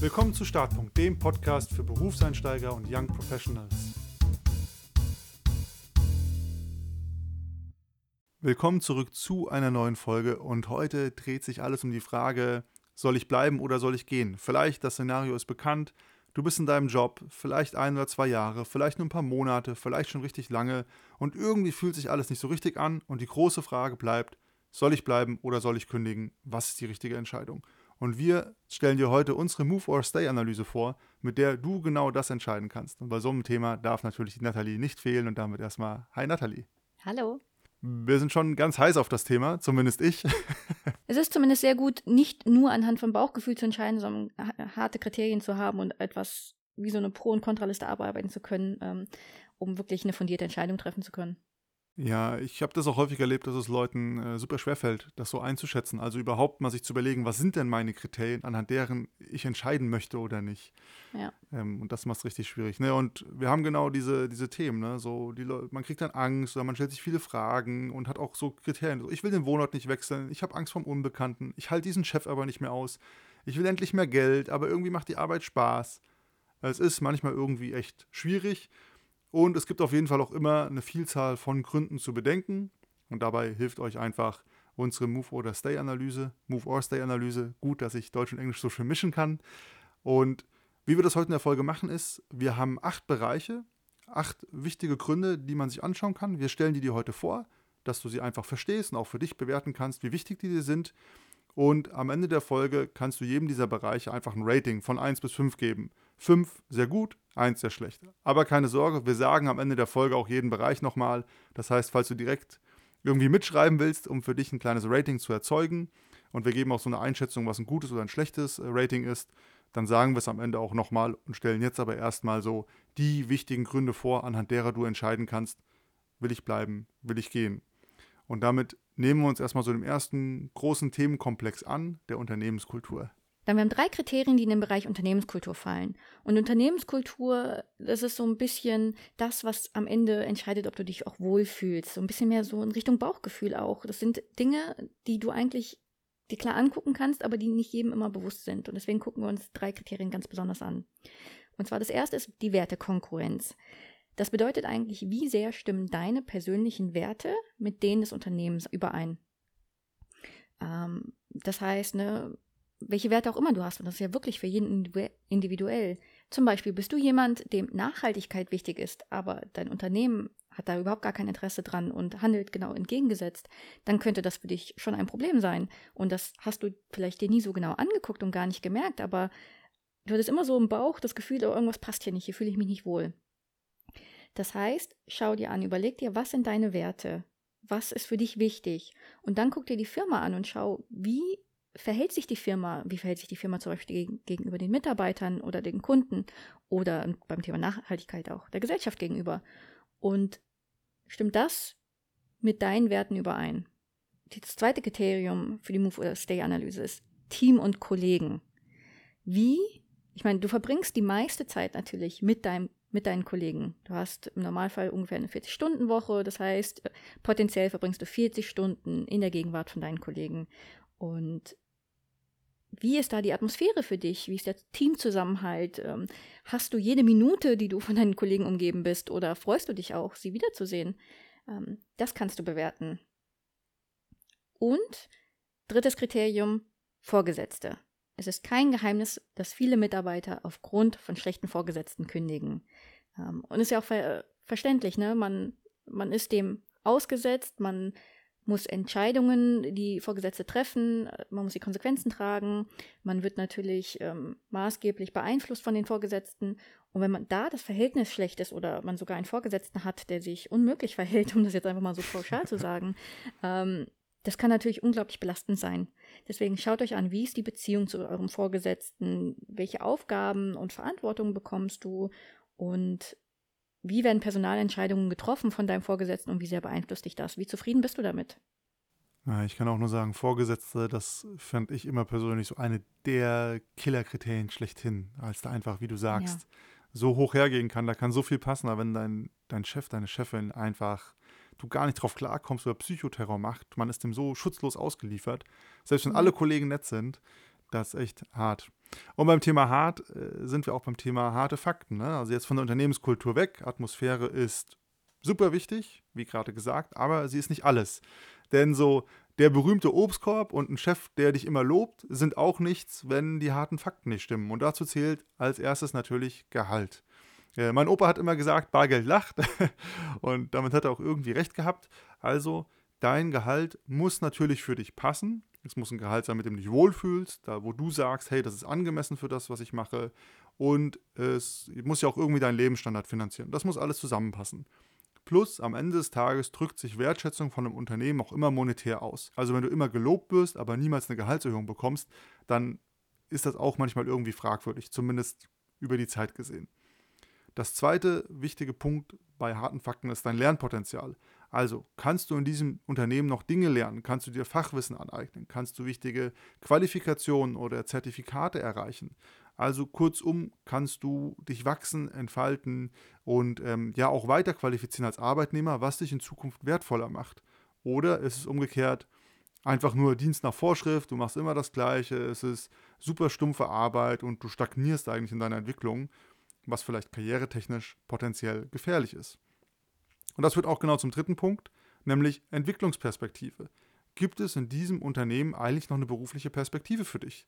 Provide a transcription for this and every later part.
Willkommen zu Startpunkt, dem Podcast für Berufseinsteiger und Young Professionals. Willkommen zurück zu einer neuen Folge und heute dreht sich alles um die Frage, soll ich bleiben oder soll ich gehen? Vielleicht das Szenario ist bekannt, du bist in deinem Job, vielleicht ein oder zwei Jahre, vielleicht nur ein paar Monate, vielleicht schon richtig lange und irgendwie fühlt sich alles nicht so richtig an und die große Frage bleibt, soll ich bleiben oder soll ich kündigen? Was ist die richtige Entscheidung? Und wir stellen dir heute unsere Move or Stay Analyse vor, mit der du genau das entscheiden kannst. Und bei so einem Thema darf natürlich die Nathalie nicht fehlen und damit erstmal Hi Nathalie. Hallo. Wir sind schon ganz heiß auf das Thema, zumindest ich. es ist zumindest sehr gut, nicht nur anhand von Bauchgefühl zu entscheiden, sondern harte Kriterien zu haben und etwas wie so eine Pro- und Kontraliste arbeiten zu können, ähm, um wirklich eine fundierte Entscheidung treffen zu können. Ja, ich habe das auch häufig erlebt, dass es Leuten äh, super schwer fällt, das so einzuschätzen. Also überhaupt mal sich zu überlegen, was sind denn meine Kriterien, anhand deren ich entscheiden möchte oder nicht. Ja. Ähm, und das macht es richtig schwierig. Ne? Und wir haben genau diese, diese Themen. Ne? So, die man kriegt dann Angst oder man stellt sich viele Fragen und hat auch so Kriterien. So, ich will den Wohnort nicht wechseln, ich habe Angst vom Unbekannten, ich halte diesen Chef aber nicht mehr aus, ich will endlich mehr Geld, aber irgendwie macht die Arbeit Spaß. Es ist manchmal irgendwie echt schwierig. Und es gibt auf jeden Fall auch immer eine Vielzahl von Gründen zu bedenken. Und dabei hilft euch einfach unsere Move oder Stay Analyse, Move or Stay Analyse. Gut, dass ich Deutsch und Englisch so schön mischen kann. Und wie wir das heute in der Folge machen, ist, wir haben acht Bereiche, acht wichtige Gründe, die man sich anschauen kann. Wir stellen die dir heute vor, dass du sie einfach verstehst und auch für dich bewerten kannst, wie wichtig die dir sind. Und am Ende der Folge kannst du jedem dieser Bereiche einfach ein Rating von 1 bis 5 geben. 5 sehr gut, 1 sehr schlecht. Aber keine Sorge, wir sagen am Ende der Folge auch jeden Bereich nochmal. Das heißt, falls du direkt irgendwie mitschreiben willst, um für dich ein kleines Rating zu erzeugen, und wir geben auch so eine Einschätzung, was ein gutes oder ein schlechtes äh, Rating ist, dann sagen wir es am Ende auch nochmal und stellen jetzt aber erstmal so die wichtigen Gründe vor, anhand derer du entscheiden kannst, will ich bleiben, will ich gehen. Und damit nehmen wir uns erstmal so dem ersten großen Themenkomplex an, der Unternehmenskultur. Dann wir haben drei Kriterien, die in den Bereich Unternehmenskultur fallen. Und Unternehmenskultur, das ist so ein bisschen das, was am Ende entscheidet, ob du dich auch wohlfühlst. So ein bisschen mehr so in Richtung Bauchgefühl auch. Das sind Dinge, die du eigentlich dir klar angucken kannst, aber die nicht jedem immer bewusst sind. Und deswegen gucken wir uns drei Kriterien ganz besonders an. Und zwar das erste ist die Wertekonkurrenz. Das bedeutet eigentlich, wie sehr stimmen deine persönlichen Werte mit denen des Unternehmens überein. Ähm, das heißt, ne, welche Werte auch immer du hast, und das ist ja wirklich für jeden individuell. Zum Beispiel bist du jemand, dem Nachhaltigkeit wichtig ist, aber dein Unternehmen hat da überhaupt gar kein Interesse dran und handelt genau entgegengesetzt, dann könnte das für dich schon ein Problem sein. Und das hast du vielleicht dir nie so genau angeguckt und gar nicht gemerkt, aber du hattest immer so im Bauch das Gefühl, oh, irgendwas passt hier nicht, hier fühle ich mich nicht wohl. Das heißt, schau dir an, überleg dir, was sind deine Werte? Was ist für dich wichtig? Und dann guck dir die Firma an und schau, wie verhält sich die Firma? Wie verhält sich die Firma zum Beispiel gegenüber den Mitarbeitern oder den Kunden oder beim Thema Nachhaltigkeit auch der Gesellschaft gegenüber? Und stimmt das mit deinen Werten überein? Das zweite Kriterium für die Move- oder Stay-Analyse ist Team und Kollegen. Wie, ich meine, du verbringst die meiste Zeit natürlich mit deinem mit deinen Kollegen. Du hast im Normalfall ungefähr eine 40-Stunden-Woche, das heißt, äh, potenziell verbringst du 40 Stunden in der Gegenwart von deinen Kollegen. Und wie ist da die Atmosphäre für dich? Wie ist der Teamzusammenhalt? Ähm, hast du jede Minute, die du von deinen Kollegen umgeben bist, oder freust du dich auch, sie wiederzusehen? Ähm, das kannst du bewerten. Und drittes Kriterium, Vorgesetzte. Es ist kein Geheimnis, dass viele Mitarbeiter aufgrund von schlechten Vorgesetzten kündigen. Ähm, und ist ja auch ver verständlich, ne? Man, man ist dem ausgesetzt, man muss Entscheidungen, die Vorgesetzte treffen, man muss die Konsequenzen tragen, man wird natürlich ähm, maßgeblich beeinflusst von den Vorgesetzten. Und wenn man da das Verhältnis schlecht ist oder man sogar einen Vorgesetzten hat, der sich unmöglich verhält, um das jetzt einfach mal so pauschal zu sagen, ähm, das kann natürlich unglaublich belastend sein. Deswegen schaut euch an, wie ist die Beziehung zu eurem Vorgesetzten, welche Aufgaben und Verantwortung bekommst du und wie werden Personalentscheidungen getroffen von deinem Vorgesetzten und wie sehr beeinflusst dich das? Wie zufrieden bist du damit? Ja, ich kann auch nur sagen, Vorgesetzte, das fand ich immer persönlich so eine der Killerkriterien schlechthin, als da einfach, wie du sagst, ja. so hoch hergehen kann. Da kann so viel passen, aber wenn dein, dein Chef, deine Chefin einfach du gar nicht drauf klarkommst oder Psychoterror macht. Man ist dem so schutzlos ausgeliefert. Selbst wenn alle Kollegen nett sind, das ist echt hart. Und beim Thema hart äh, sind wir auch beim Thema harte Fakten. Ne? Also jetzt von der Unternehmenskultur weg. Atmosphäre ist super wichtig, wie gerade gesagt, aber sie ist nicht alles. Denn so der berühmte Obstkorb und ein Chef, der dich immer lobt, sind auch nichts, wenn die harten Fakten nicht stimmen. Und dazu zählt als erstes natürlich Gehalt. Äh, mein Opa hat immer gesagt, Bargeld lacht. und damit hat er auch irgendwie recht gehabt. Also, dein Gehalt muss natürlich für dich passen. Es muss ein Gehalt sein, mit dem du dich wohlfühlst, da wo du sagst, hey, das ist angemessen für das, was ich mache. Und es muss ja auch irgendwie deinen Lebensstandard finanzieren. Das muss alles zusammenpassen. Plus, am Ende des Tages drückt sich Wertschätzung von einem Unternehmen auch immer monetär aus. Also wenn du immer gelobt wirst, aber niemals eine Gehaltserhöhung bekommst, dann ist das auch manchmal irgendwie fragwürdig, zumindest über die Zeit gesehen. Das zweite wichtige Punkt bei harten Fakten ist dein Lernpotenzial. Also kannst du in diesem Unternehmen noch Dinge lernen, kannst du dir Fachwissen aneignen, kannst du wichtige Qualifikationen oder Zertifikate erreichen. Also kurzum kannst du dich wachsen, entfalten und ähm, ja auch weiter qualifizieren als Arbeitnehmer, was dich in Zukunft wertvoller macht. Oder ist es umgekehrt einfach nur Dienst nach Vorschrift, du machst immer das Gleiche, es ist super stumpfe Arbeit und du stagnierst eigentlich in deiner Entwicklung, was vielleicht karrieretechnisch potenziell gefährlich ist. Und das führt auch genau zum dritten Punkt, nämlich Entwicklungsperspektive. Gibt es in diesem Unternehmen eigentlich noch eine berufliche Perspektive für dich?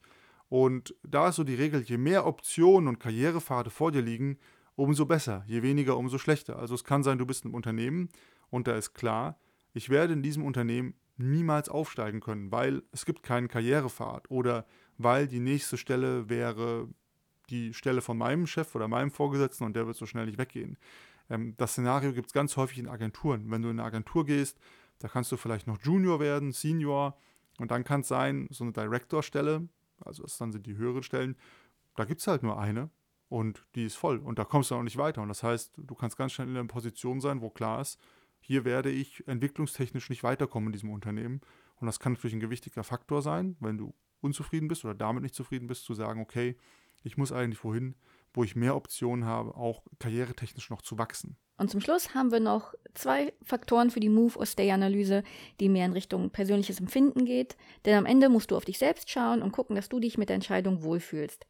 Und da ist so die Regel, je mehr Optionen und Karrierepfade vor dir liegen, umso besser, je weniger, umso schlechter. Also es kann sein, du bist im Unternehmen und da ist klar, ich werde in diesem Unternehmen niemals aufsteigen können, weil es gibt keinen Karrierepfad oder weil die nächste Stelle wäre die Stelle von meinem Chef oder meinem Vorgesetzten und der wird so schnell nicht weggehen. Ähm, das Szenario gibt es ganz häufig in Agenturen. Wenn du in eine Agentur gehst, da kannst du vielleicht noch Junior werden, Senior und dann kann es sein, so eine Director-Stelle, also das dann sind die höheren Stellen, da gibt es halt nur eine und die ist voll und da kommst du auch nicht weiter. Und das heißt, du kannst ganz schnell in einer Position sein, wo klar ist, hier werde ich entwicklungstechnisch nicht weiterkommen in diesem Unternehmen. Und das kann natürlich ein gewichtiger Faktor sein, wenn du unzufrieden bist oder damit nicht zufrieden bist, zu sagen, okay, ich muss eigentlich wohin, wo ich mehr Optionen habe, auch karrieretechnisch noch zu wachsen. Und zum Schluss haben wir noch zwei Faktoren für die Move-or-Stay-Analyse, die mehr in Richtung persönliches Empfinden geht. Denn am Ende musst du auf dich selbst schauen und gucken, dass du dich mit der Entscheidung wohlfühlst.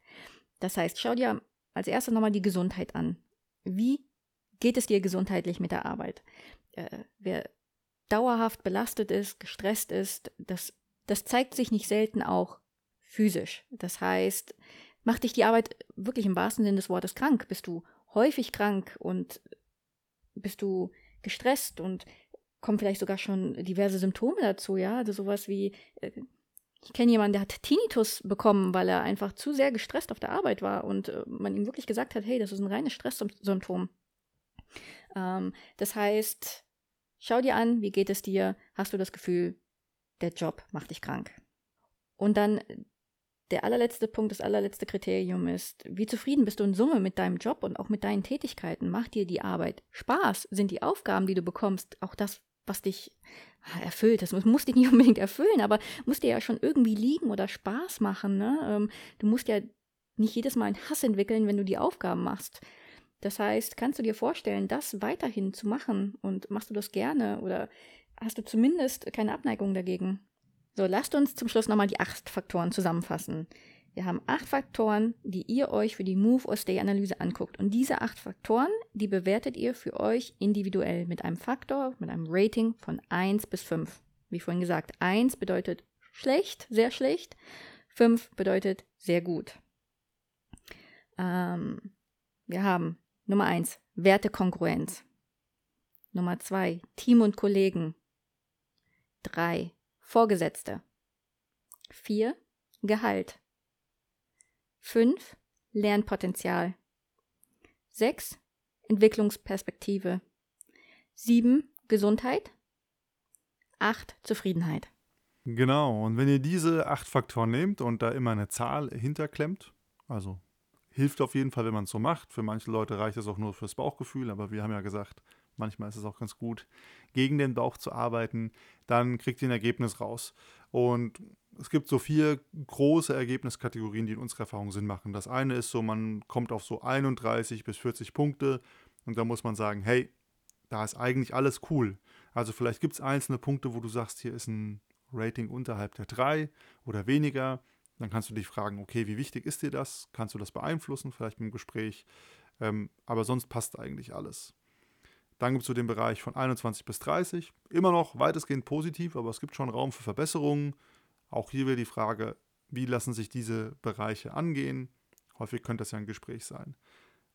Das heißt, schau dir als erstes nochmal die Gesundheit an. Wie geht es dir gesundheitlich mit der Arbeit? Äh, wer dauerhaft belastet ist, gestresst ist, das, das zeigt sich nicht selten auch physisch. Das heißt, macht dich die Arbeit wirklich im wahrsten Sinne des Wortes krank? Bist du häufig krank und bist du gestresst und kommen vielleicht sogar schon diverse Symptome dazu, ja, also sowas wie, äh, ich kenne jemanden, der hat Tinnitus bekommen, weil er einfach zu sehr gestresst auf der Arbeit war und äh, man ihm wirklich gesagt hat, hey, das ist ein reines Stresssymptom. Ähm, das heißt, schau dir an, wie geht es dir, hast du das Gefühl, der Job macht dich krank. Und dann der allerletzte Punkt, das allerletzte Kriterium ist, wie zufrieden bist du in Summe mit deinem Job und auch mit deinen Tätigkeiten? Macht dir die Arbeit Spaß? Sind die Aufgaben, die du bekommst, auch das, was dich ah, erfüllt? Das muss dich nicht unbedingt erfüllen, aber muss dir ja schon irgendwie liegen oder Spaß machen. Ne? Ähm, du musst ja nicht jedes Mal einen Hass entwickeln, wenn du die Aufgaben machst. Das heißt, kannst du dir vorstellen, das weiterhin zu machen und machst du das gerne oder hast du zumindest keine Abneigung dagegen? So, lasst uns zum Schluss nochmal die acht Faktoren zusammenfassen. Wir haben acht Faktoren, die ihr euch für die Move- or Stay-Analyse anguckt. Und diese acht Faktoren, die bewertet ihr für euch individuell mit einem Faktor, mit einem Rating von 1 bis 5. Wie vorhin gesagt, 1 bedeutet schlecht, sehr schlecht. 5 bedeutet sehr gut. Ähm, wir haben Nummer 1, Wertekongruenz. Nummer 2, Team und Kollegen. 3, Vorgesetzte. 4. Gehalt. 5. Lernpotenzial. 6. Entwicklungsperspektive. 7. Gesundheit. 8. Zufriedenheit. Genau, und wenn ihr diese acht Faktoren nehmt und da immer eine Zahl hinterklemmt, also hilft auf jeden Fall, wenn man es so macht. Für manche Leute reicht es auch nur fürs Bauchgefühl, aber wir haben ja gesagt, manchmal ist es auch ganz gut, gegen den Bauch zu arbeiten, dann kriegt ihr ein Ergebnis raus. Und es gibt so vier große Ergebniskategorien, die in unserer Erfahrung Sinn machen. Das eine ist so, man kommt auf so 31 bis 40 Punkte und da muss man sagen, hey, da ist eigentlich alles cool. Also vielleicht gibt es einzelne Punkte, wo du sagst, hier ist ein Rating unterhalb der 3 oder weniger. Dann kannst du dich fragen, okay, wie wichtig ist dir das? Kannst du das beeinflussen, vielleicht im Gespräch? Ähm, aber sonst passt eigentlich alles. Dann gibt es so den Bereich von 21 bis 30. Immer noch weitestgehend positiv, aber es gibt schon Raum für Verbesserungen. Auch hier wäre die Frage, wie lassen sich diese Bereiche angehen? Häufig könnte das ja ein Gespräch sein.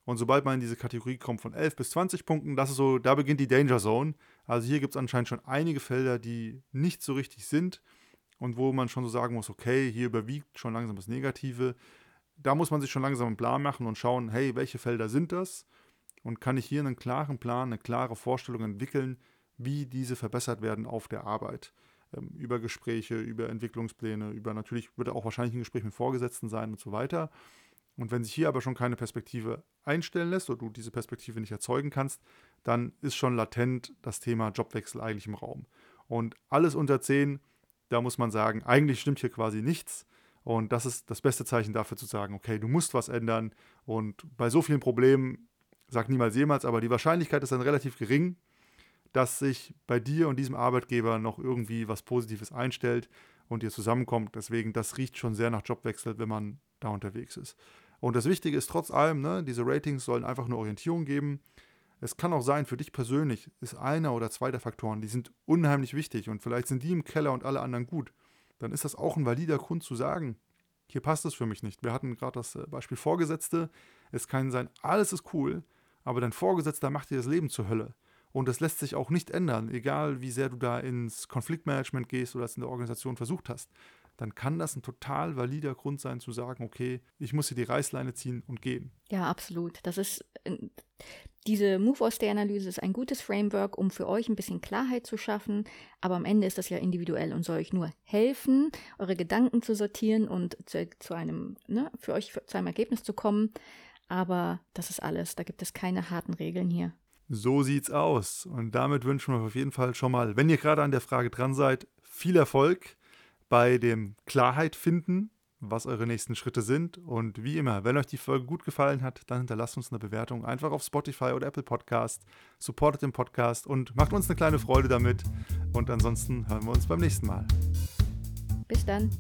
Und sobald man in diese Kategorie kommt von 11 bis 20 Punkten, das ist so, da beginnt die Danger Zone. Also hier gibt es anscheinend schon einige Felder, die nicht so richtig sind und wo man schon so sagen muss, okay, hier überwiegt schon langsam das Negative. Da muss man sich schon langsam einen Plan machen und schauen, hey, welche Felder sind das? Und kann ich hier einen klaren Plan, eine klare Vorstellung entwickeln, wie diese verbessert werden auf der Arbeit? Ähm, über Gespräche, über Entwicklungspläne, über natürlich wird auch wahrscheinlich ein Gespräch mit Vorgesetzten sein und so weiter. Und wenn sich hier aber schon keine Perspektive einstellen lässt oder du diese Perspektive nicht erzeugen kannst, dann ist schon latent das Thema Jobwechsel eigentlich im Raum. Und alles unter 10, da muss man sagen, eigentlich stimmt hier quasi nichts. Und das ist das beste Zeichen dafür zu sagen, okay, du musst was ändern. Und bei so vielen Problemen, sag niemals jemals, aber die Wahrscheinlichkeit ist dann relativ gering, dass sich bei dir und diesem Arbeitgeber noch irgendwie was Positives einstellt und ihr zusammenkommt. Deswegen, das riecht schon sehr nach Jobwechsel, wenn man da unterwegs ist. Und das Wichtige ist trotz allem, ne, diese Ratings sollen einfach nur Orientierung geben. Es kann auch sein, für dich persönlich ist einer oder zwei der Faktoren, die sind unheimlich wichtig und vielleicht sind die im Keller und alle anderen gut. Dann ist das auch ein valider Grund zu sagen, hier passt es für mich nicht. Wir hatten gerade das äh, Beispiel Vorgesetzte. Es kann sein, alles ist cool, aber dein Vorgesetzter macht dir das Leben zur Hölle. Und das lässt sich auch nicht ändern, egal wie sehr du da ins Konfliktmanagement gehst oder es in der Organisation versucht hast dann kann das ein total valider Grund sein zu sagen, okay, ich muss hier die Reißleine ziehen und gehen. Ja, absolut. Das ist diese Move aus der Analyse ist ein gutes Framework, um für euch ein bisschen Klarheit zu schaffen, aber am Ende ist das ja individuell und soll euch nur helfen, eure Gedanken zu sortieren und zu, zu einem, ne, für euch zu einem Ergebnis zu kommen. Aber das ist alles. Da gibt es keine harten Regeln hier. So sieht's aus. Und damit wünschen wir auf jeden Fall schon mal, wenn ihr gerade an der Frage dran seid, viel Erfolg bei dem Klarheit finden, was eure nächsten Schritte sind. Und wie immer, wenn euch die Folge gut gefallen hat, dann hinterlasst uns eine Bewertung einfach auf Spotify oder Apple Podcast. Supportet den Podcast und macht uns eine kleine Freude damit. Und ansonsten hören wir uns beim nächsten Mal. Bis dann.